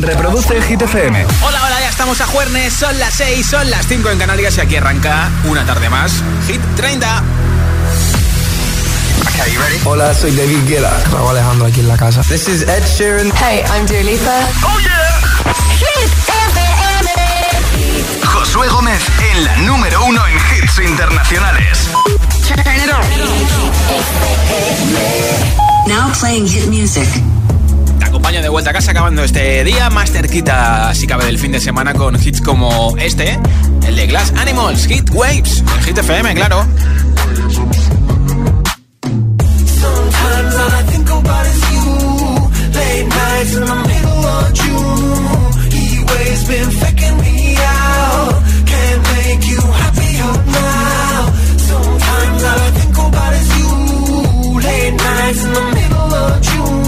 Reproduce Hit FM. Hola, hola, ya estamos a jueves, son las 6, son las 5 en Canarias y aquí arranca una tarde más. Hit 30. Okay, you ready? Hola, soy David Guetta. Raúl Alejandro aquí en la casa. This is Ed Sheeran. Hey, I'm Dua Lipa. Oh yeah. Hit FM. Josué Gómez en la número uno en hits internacionales. Turn it on. Now playing hit music. Te acompaño de vuelta a casa acabando este día más cerquita, si cabe, del fin de semana con hits como este, el de Glass Animals, Hit Waves, en Hit FM, claro. In the middle of June.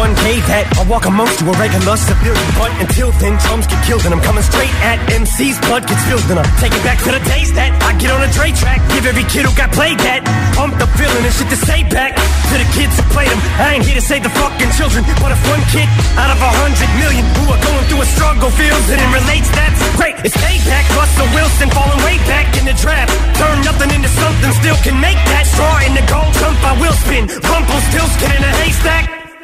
1K that I walk amongst you a regular civilian. But until then, drums get killed and I'm coming straight at MC's blood gets spilled and I take it back to the days that I get on a Dre track. Give every kid who got played that. Pump the feeling and shit to say back to the kids who played them. I ain't here to save the fucking children, but if one kid out of a hundred million who are going through a struggle feels it and relates, that's great. It's payback. Russell Wilson falling way back in the draft. Turn nothing into something, still can make that straw in the gold. Jump, I will spin. Rumple still skin in a haystack.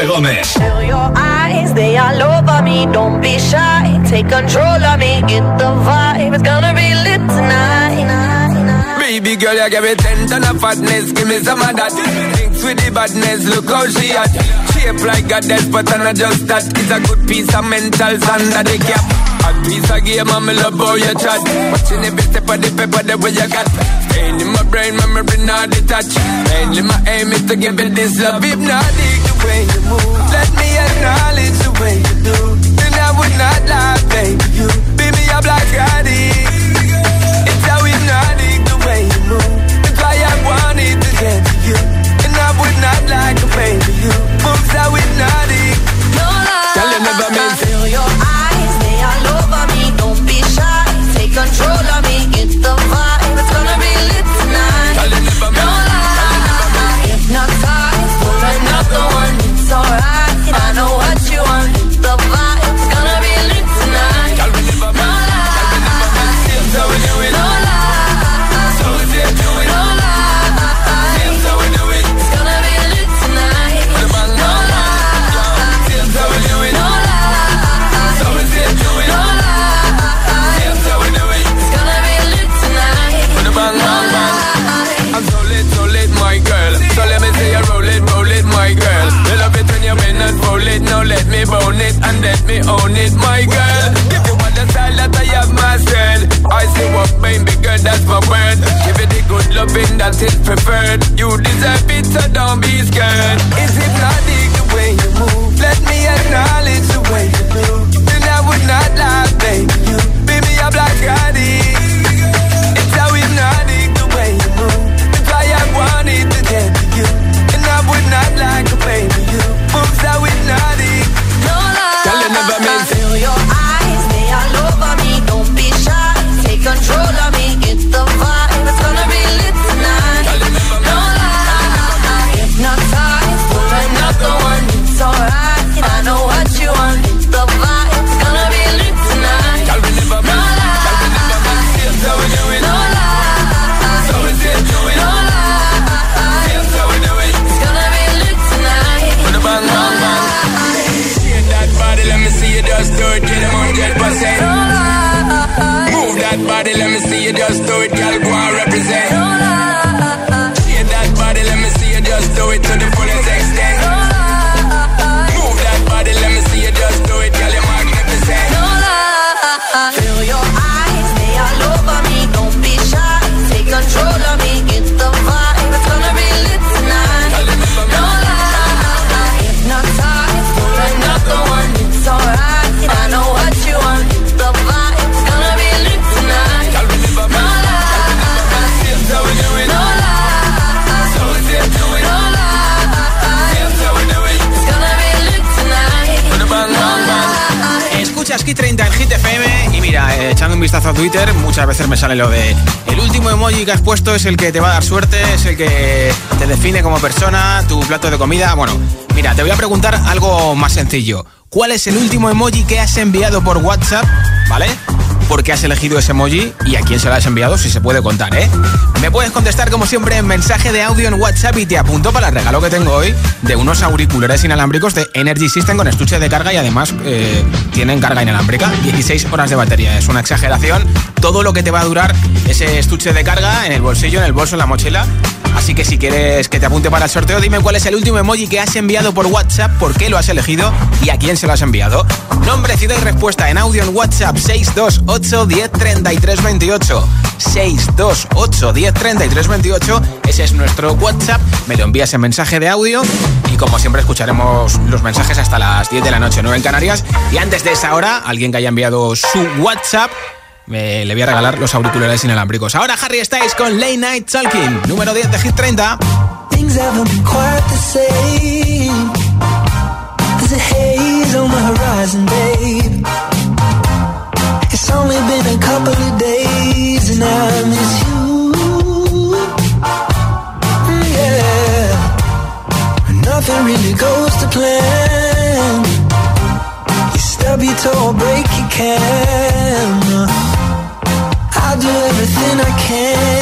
Josué Gómez. Feel your eyes, they all over me. Don't be shy, take control of me. Get the vibe, it's gonna be lit tonight. Baby girl, you give me ten ton of fatness, give me some of that. Thinks with the badness, look how she at. Shape like a death, but I'm not just that. It's a good piece of mental sand that they cap. A piece of game, I'm love how you chat. Watching every step of the paper, the way you got. Pain in my brain, memory not detached. Mainly my aim is to give it this love. If not, dig the way you move. Let me acknowledge the way you do. Then I would not lie, baby. You beat me up like I did. It's how hypnotic the way you move. That's why I wanted to get to you. And I would not like a baby. You moves how hypnotic. No lie. Girl, you never meant is preferred. You deserve it, so don't be scared. Is it not Let me see you just do it. Un vistazo a Twitter, muchas veces me sale lo de el último emoji que has puesto es el que te va a dar suerte, es el que te define como persona, tu plato de comida. Bueno, mira, te voy a preguntar algo más sencillo. ¿Cuál es el último emoji que has enviado por WhatsApp? ¿Vale? Por qué has elegido ese emoji y a quién se lo has enviado, si se puede contar, ¿eh? Me puedes contestar como siempre en mensaje de audio en WhatsApp y te apunto para el regalo que tengo hoy de unos auriculares inalámbricos de Energy System con estuche de carga y además eh, tienen carga inalámbrica, 16 horas de batería, es una exageración. Todo lo que te va a durar ese estuche de carga en el bolsillo, en el bolso, en la mochila. Así que si quieres que te apunte para el sorteo, dime cuál es el último emoji que has enviado por WhatsApp, por qué lo has elegido y a quién se lo has enviado. Nombre, ciudad y respuesta en audio en WhatsApp 628 10 33 28. 628 10 33 28. Ese es nuestro WhatsApp. Me lo envías en mensaje de audio y como siempre escucharemos los mensajes hasta las 10 de la noche, 9 en Canarias. Y antes de esa hora, alguien que haya enviado su WhatsApp le voy a regalar los auriculares inalámbricos. Ahora Harry Styles con Late Night Talking, número 10 de Hit 30. Things haven't been quite the same. There's a haze on the horizon, babe. It's only been a couple of days and I miss you. Mm, Yeah. Nothing really goes to plan. You break. Do everything I can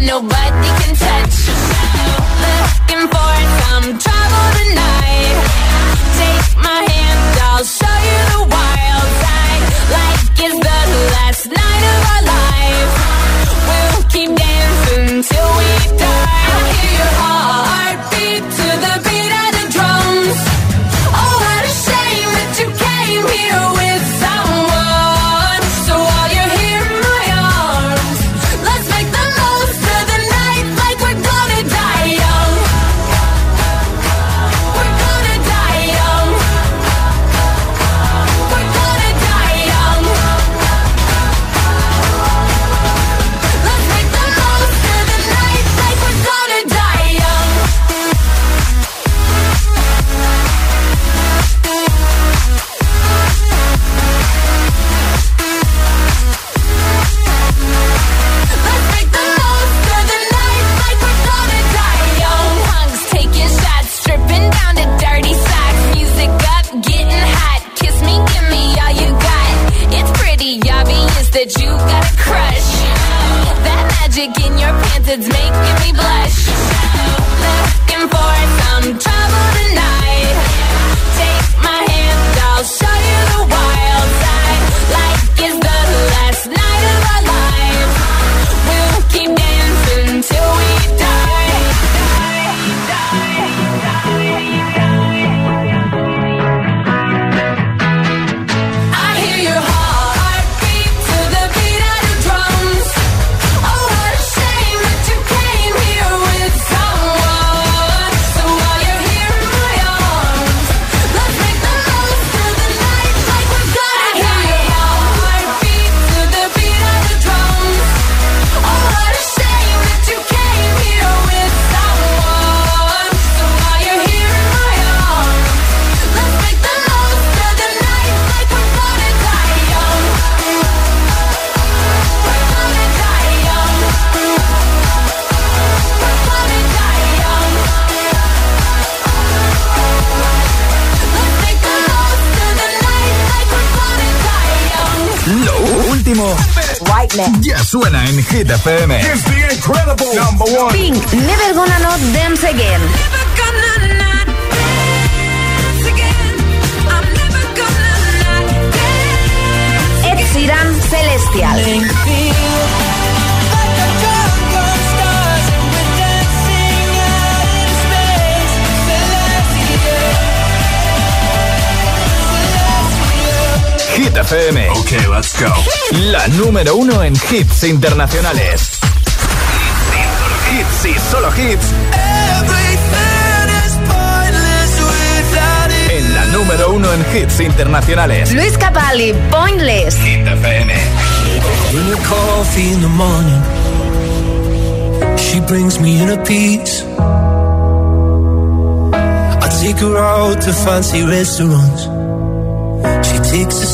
nobody can touch. Suena en Hit FM. It's the incredible number one. Pink, Never Gonna Not Dance Again. FM. Ok, let's go. La número uno en hits internacionales. Hits y solo hits. En la número uno en hits internacionales. Luis Capaldi, Pointless. Hit FM. When you coffee in the morning, she brings me in a piece. I take her out to fancy restaurants. She takes a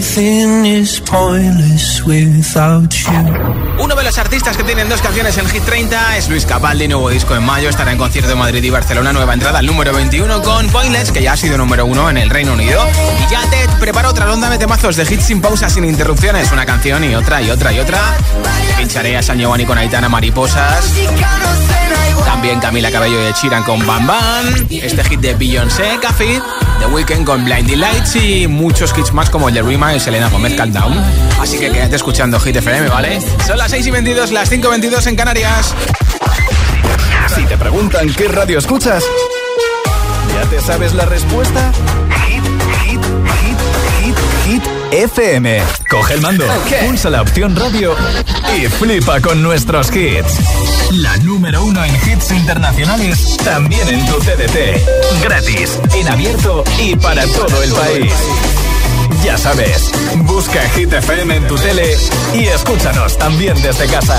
Everything is pointless without you. Uno de los artistas que tienen dos canciones en Hit 30 es Luis Capaldi, nuevo disco en mayo, estará en concierto en Madrid y Barcelona, nueva entrada al número 21 con Pointless, que ya ha sido número uno en el Reino Unido. Y ya te preparo otra ronda de temazos de hits sin pausa, sin interrupciones, una canción y otra y otra y otra. Pincharé a San Giovanni con Aitana Mariposas. También Camila Cabello de Chiran con Bam Bam. Este hit de Beyoncé, Café. The Weeknd con Blinding Lights y muchos hits más como el de Rima y Selena Gomez Countdown. Así que quédate escuchando Hit FM, ¿vale? Son las 6 y 22, las 5 y 22 en Canarias. Si te preguntan qué radio escuchas, ¿ya te sabes la respuesta? Hit, hit, hit, hit, hit FM. Coge el mando, pulsa la opción radio y flipa con nuestros hits. La número uno en hits internacionales, también en tu CDT. Gratis, en abierto y para todo el país. Ya sabes, busca Hit FM en tu tele y escúchanos también desde casa.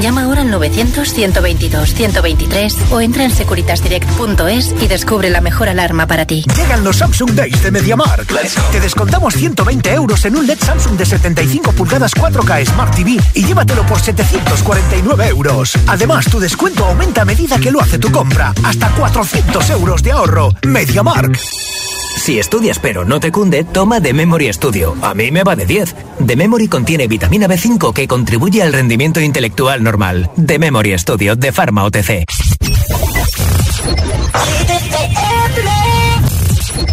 Llama ahora al 900-122-123 o entra en securitasdirect.es y descubre la mejor alarma para ti. Llegan los Samsung Days de MediaMark. Te descontamos 120 euros en un LED Samsung de 75 pulgadas 4K Smart TV y llévatelo por 749 euros. Además, tu descuento aumenta a medida que lo hace tu compra. Hasta 400 euros de ahorro. MediaMark. Si estudias pero no te cunde, toma The Memory Studio. A mí me va de 10. The Memory contiene vitamina B5 que contribuye al rendimiento intelectual normal. The Memory Studio de Pharma OTC.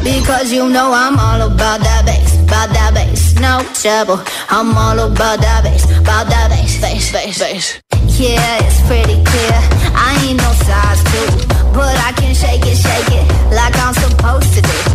Because you know I'm all about that bass, about that bass, no trouble. I'm all about that bass, about that bass, bass, bass, bass. Yeah, it's pretty clear. I ain't no size two, but I can shake it, shake it like I'm supposed to do.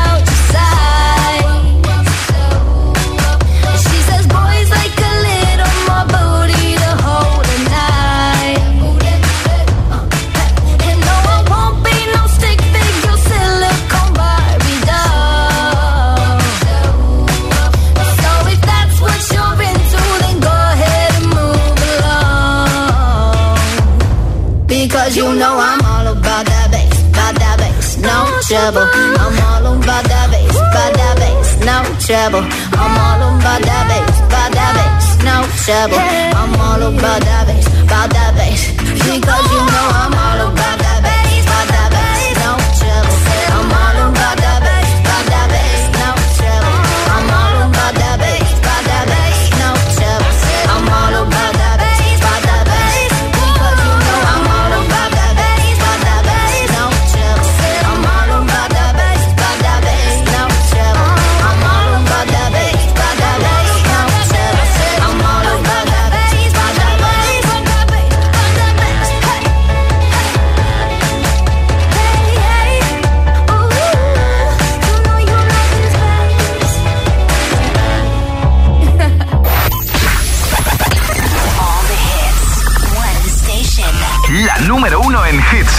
trouble. I'm all about that bass, about that bass, no trouble. I'm all about that bass, about that bass, no trouble. I'm all about that bass, about that bass.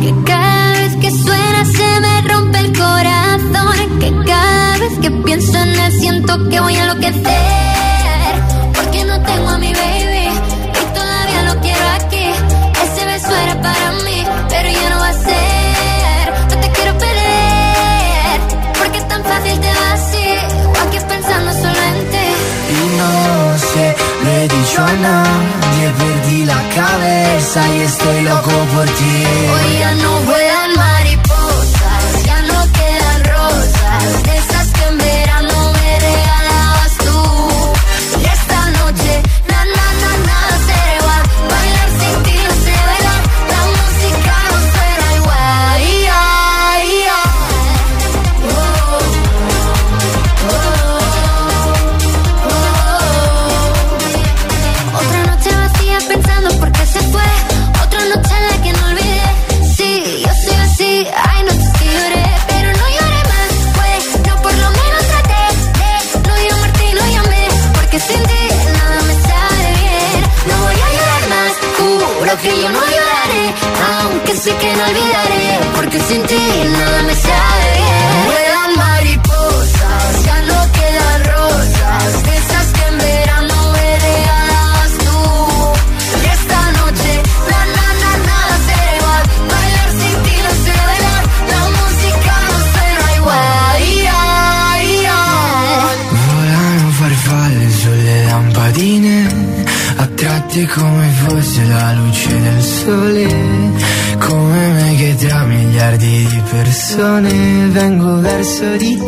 Que cada vez que suena se me rompe el corazón. Que cada vez que pienso en él siento que voy a enloquecer casa y estoy loco por ti. Hoy ya vengo verso di te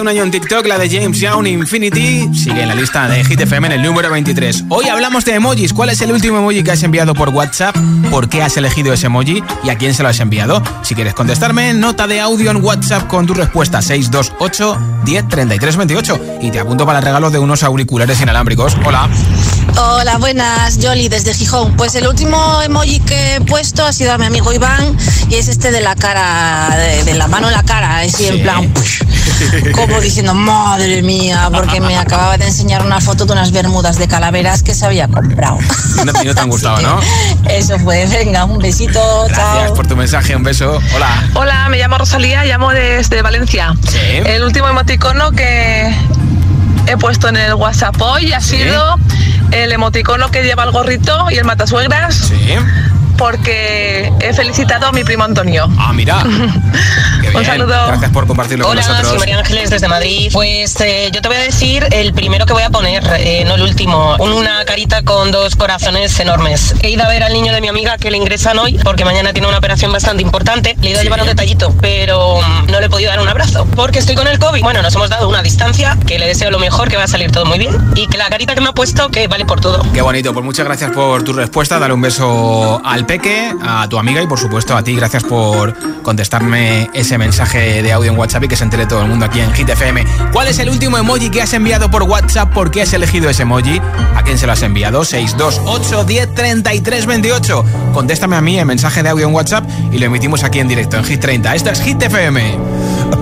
un año en TikTok, la de James Young Infinity, sigue en la lista de Hit FM en el número 23. Hoy hablamos de emojis. ¿Cuál es el último emoji que has enviado por WhatsApp? ¿Por qué has elegido ese emoji? ¿Y a quién se lo has enviado? Si quieres contestarme, nota de audio en WhatsApp con tu respuesta 628 10 33 28 y te apunto para el regalo de unos auriculares inalámbricos. Hola. Hola, buenas, Jolly desde Gijón. Pues el último emoji que he puesto ha sido a mi amigo Iván y es este de la cara, de, de la mano en la cara, así en plan, como diciendo, madre mía, porque me acababa de enseñar una foto de unas bermudas de calaveras que se había comprado. No, no te han gustado, ¿no? Eso fue, venga, un besito, Gracias chao. por tu mensaje, un beso. Hola. Hola, me llamo Rosalía, llamo desde Valencia. El último emoticono que he puesto en el WhatsApp hoy ha sido el emoticono que lleva el gorrito y el matasuegras. Sí. Porque he felicitado a mi primo Antonio. Ah, mira. Un saludo. Gracias por compartirlo Hola, con nosotros. soy María Ángeles desde Madrid. Pues eh, yo te voy a decir el primero que voy a poner, eh, no el último. Una carita con dos corazones enormes. He ido a ver al niño de mi amiga que le ingresan hoy porque mañana tiene una operación bastante importante. Le he ido a llevar un detallito, pero mm, no le he podido dar un abrazo porque estoy con el COVID. Bueno, nos hemos dado una distancia, que le deseo lo mejor, que va a salir todo muy bien. Y que la carita que me ha puesto, que vale por todo. Qué bonito, pues muchas gracias por tu respuesta. Dale un beso al Peque, a tu amiga y por supuesto a ti. Gracias por contestarme ese mensaje de audio en WhatsApp y que se entere todo el mundo aquí en Hit FM. ¿Cuál es el último emoji que has enviado por WhatsApp? ¿Por qué has elegido ese emoji? ¿A quién se lo has enviado? 628 10 33 28. Contéstame a mí el mensaje de audio en WhatsApp y lo emitimos aquí en directo en Hit 30. Esto es Hit FM.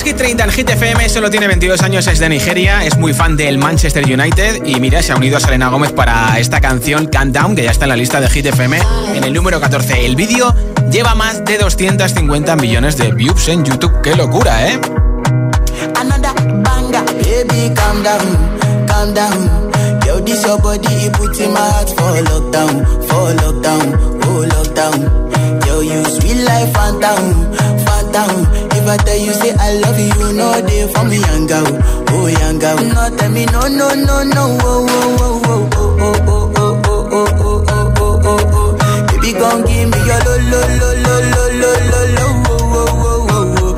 Escuchas Hit 30 en Hit FM, solo tiene 22 años, es de Nigeria, es muy fan del Manchester United y mira, se ha unido a Selena Gómez para esta canción Countdown, que ya está en la lista de Hit FM en el número 14. El vídeo lleva más de 250 millones de views en YouTube. ¡Qué locura, eh! Lockdown, lockdown, lockdown. Yo, you sweet life, If I tell you say I love you, no day for me, young girl, oh young. No tell me no, no, no, no, oh, oh, oh, oh, oh, oh, oh, oh, oh, oh, oh, oh, oh, oh. Baby, gon' give me your lo, lo, oh, oh, oh, oh, oh.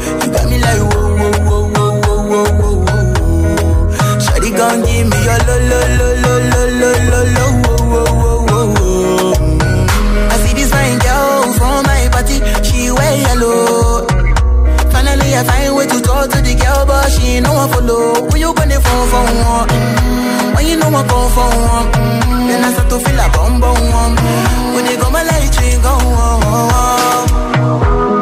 Give me your lo, I find way to talk to the girl, but she ain't no one follow. When you gonna phone for one? Mm. When you know I come for one? Mm. Then I start to feel a bum bum one. When they go my light, she go on. Yeah, I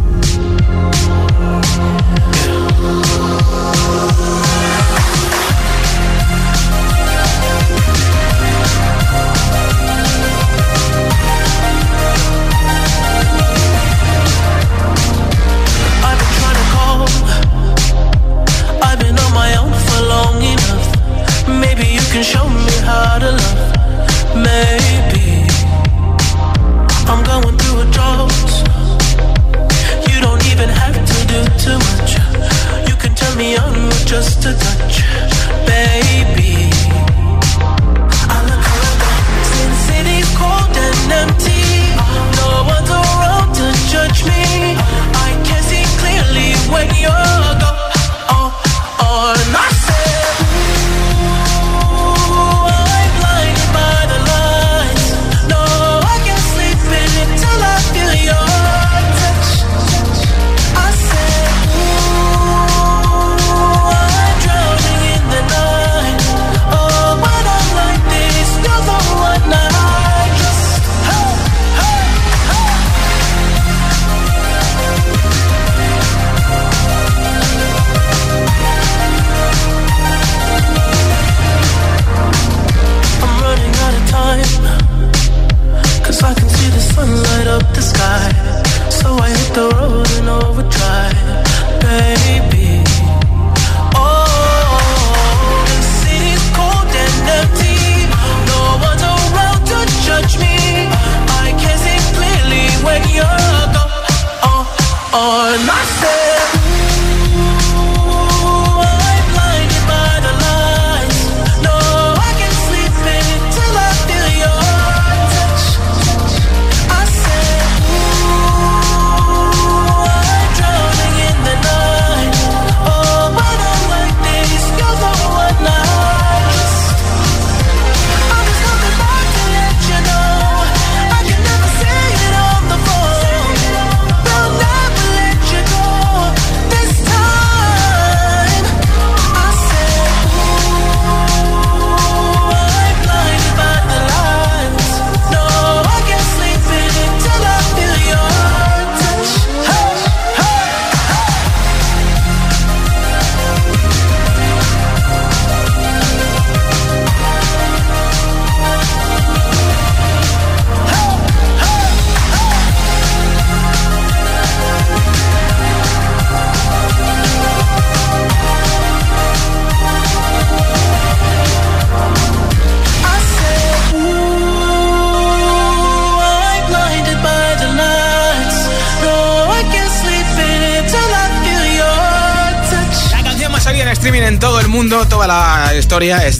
to touch.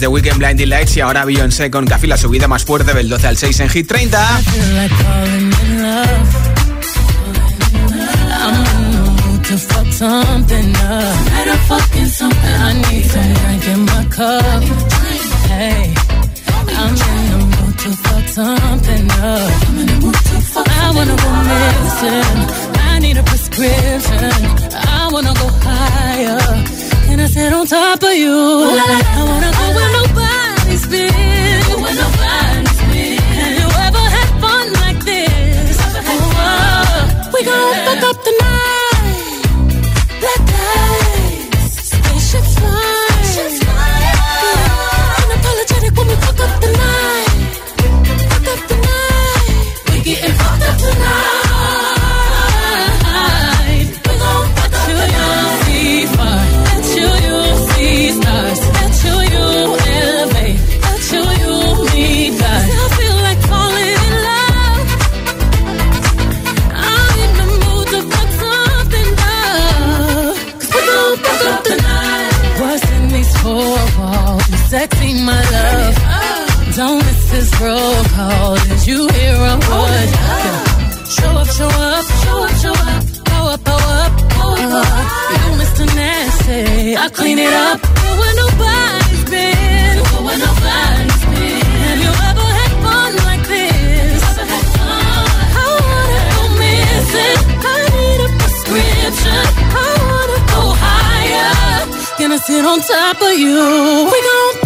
De Weekend Blinding Lights y ahora Beyoncé con Café, la subida más fuerte del 12 al 6 en Hit 30. to fuck something up. Better fucking something. I the the wanna go missing. I wanna go higher. Can I sit on top of you? I wanna go where nobody's been. Where nobody's been. Have you ever had fun like this? Oh, we gon' fuck roll call. Did you hear a word? Oh, show up, show up, show up, show up. Pow up, pow up. Oh, you Mr. Nasty, I clean it up. Go where nobody's been. Go where nobody's been. Have you ever had fun like this? I wanna go missing. I need a prescription. Oh, I wanna go higher. Gonna sit on top of you. We gon'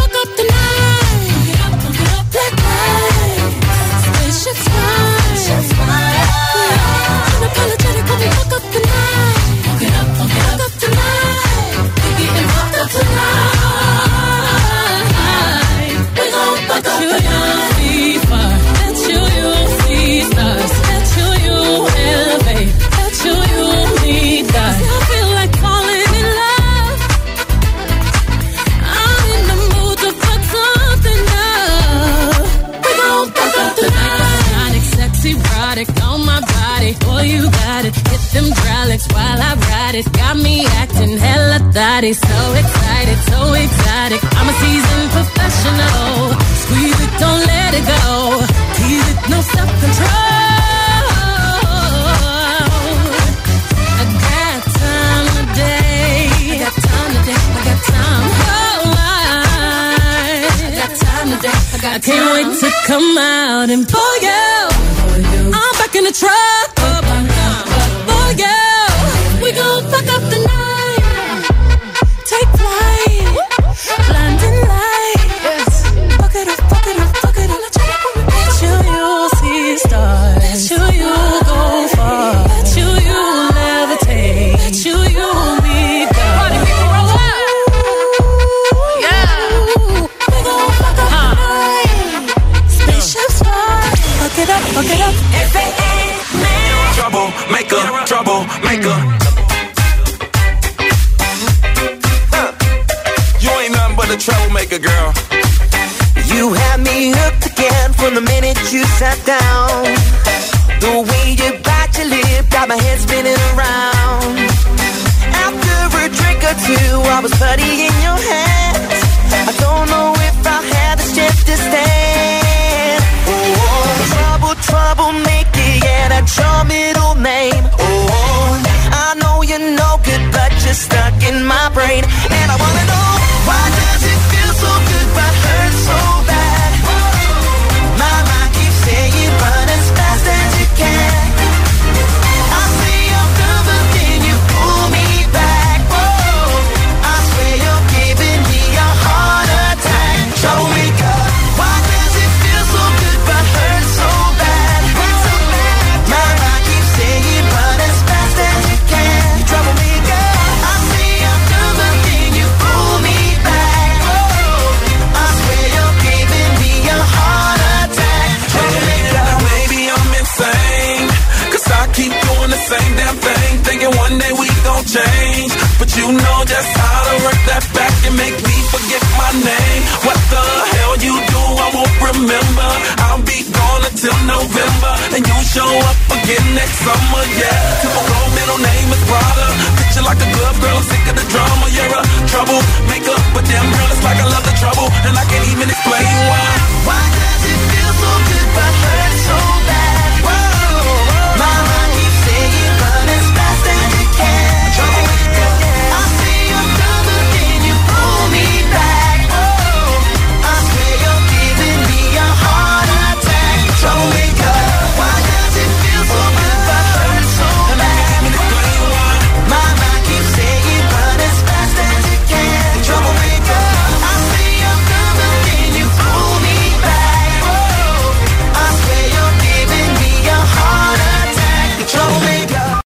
show up again next summer, yeah. Typical middle name is Prada. Picture like a glove, girl, I'm sick of the drama. You're a troublemaker, but damn girl, it's like I love the trouble, and I can't even explain why. Why does it feel so good but hurt?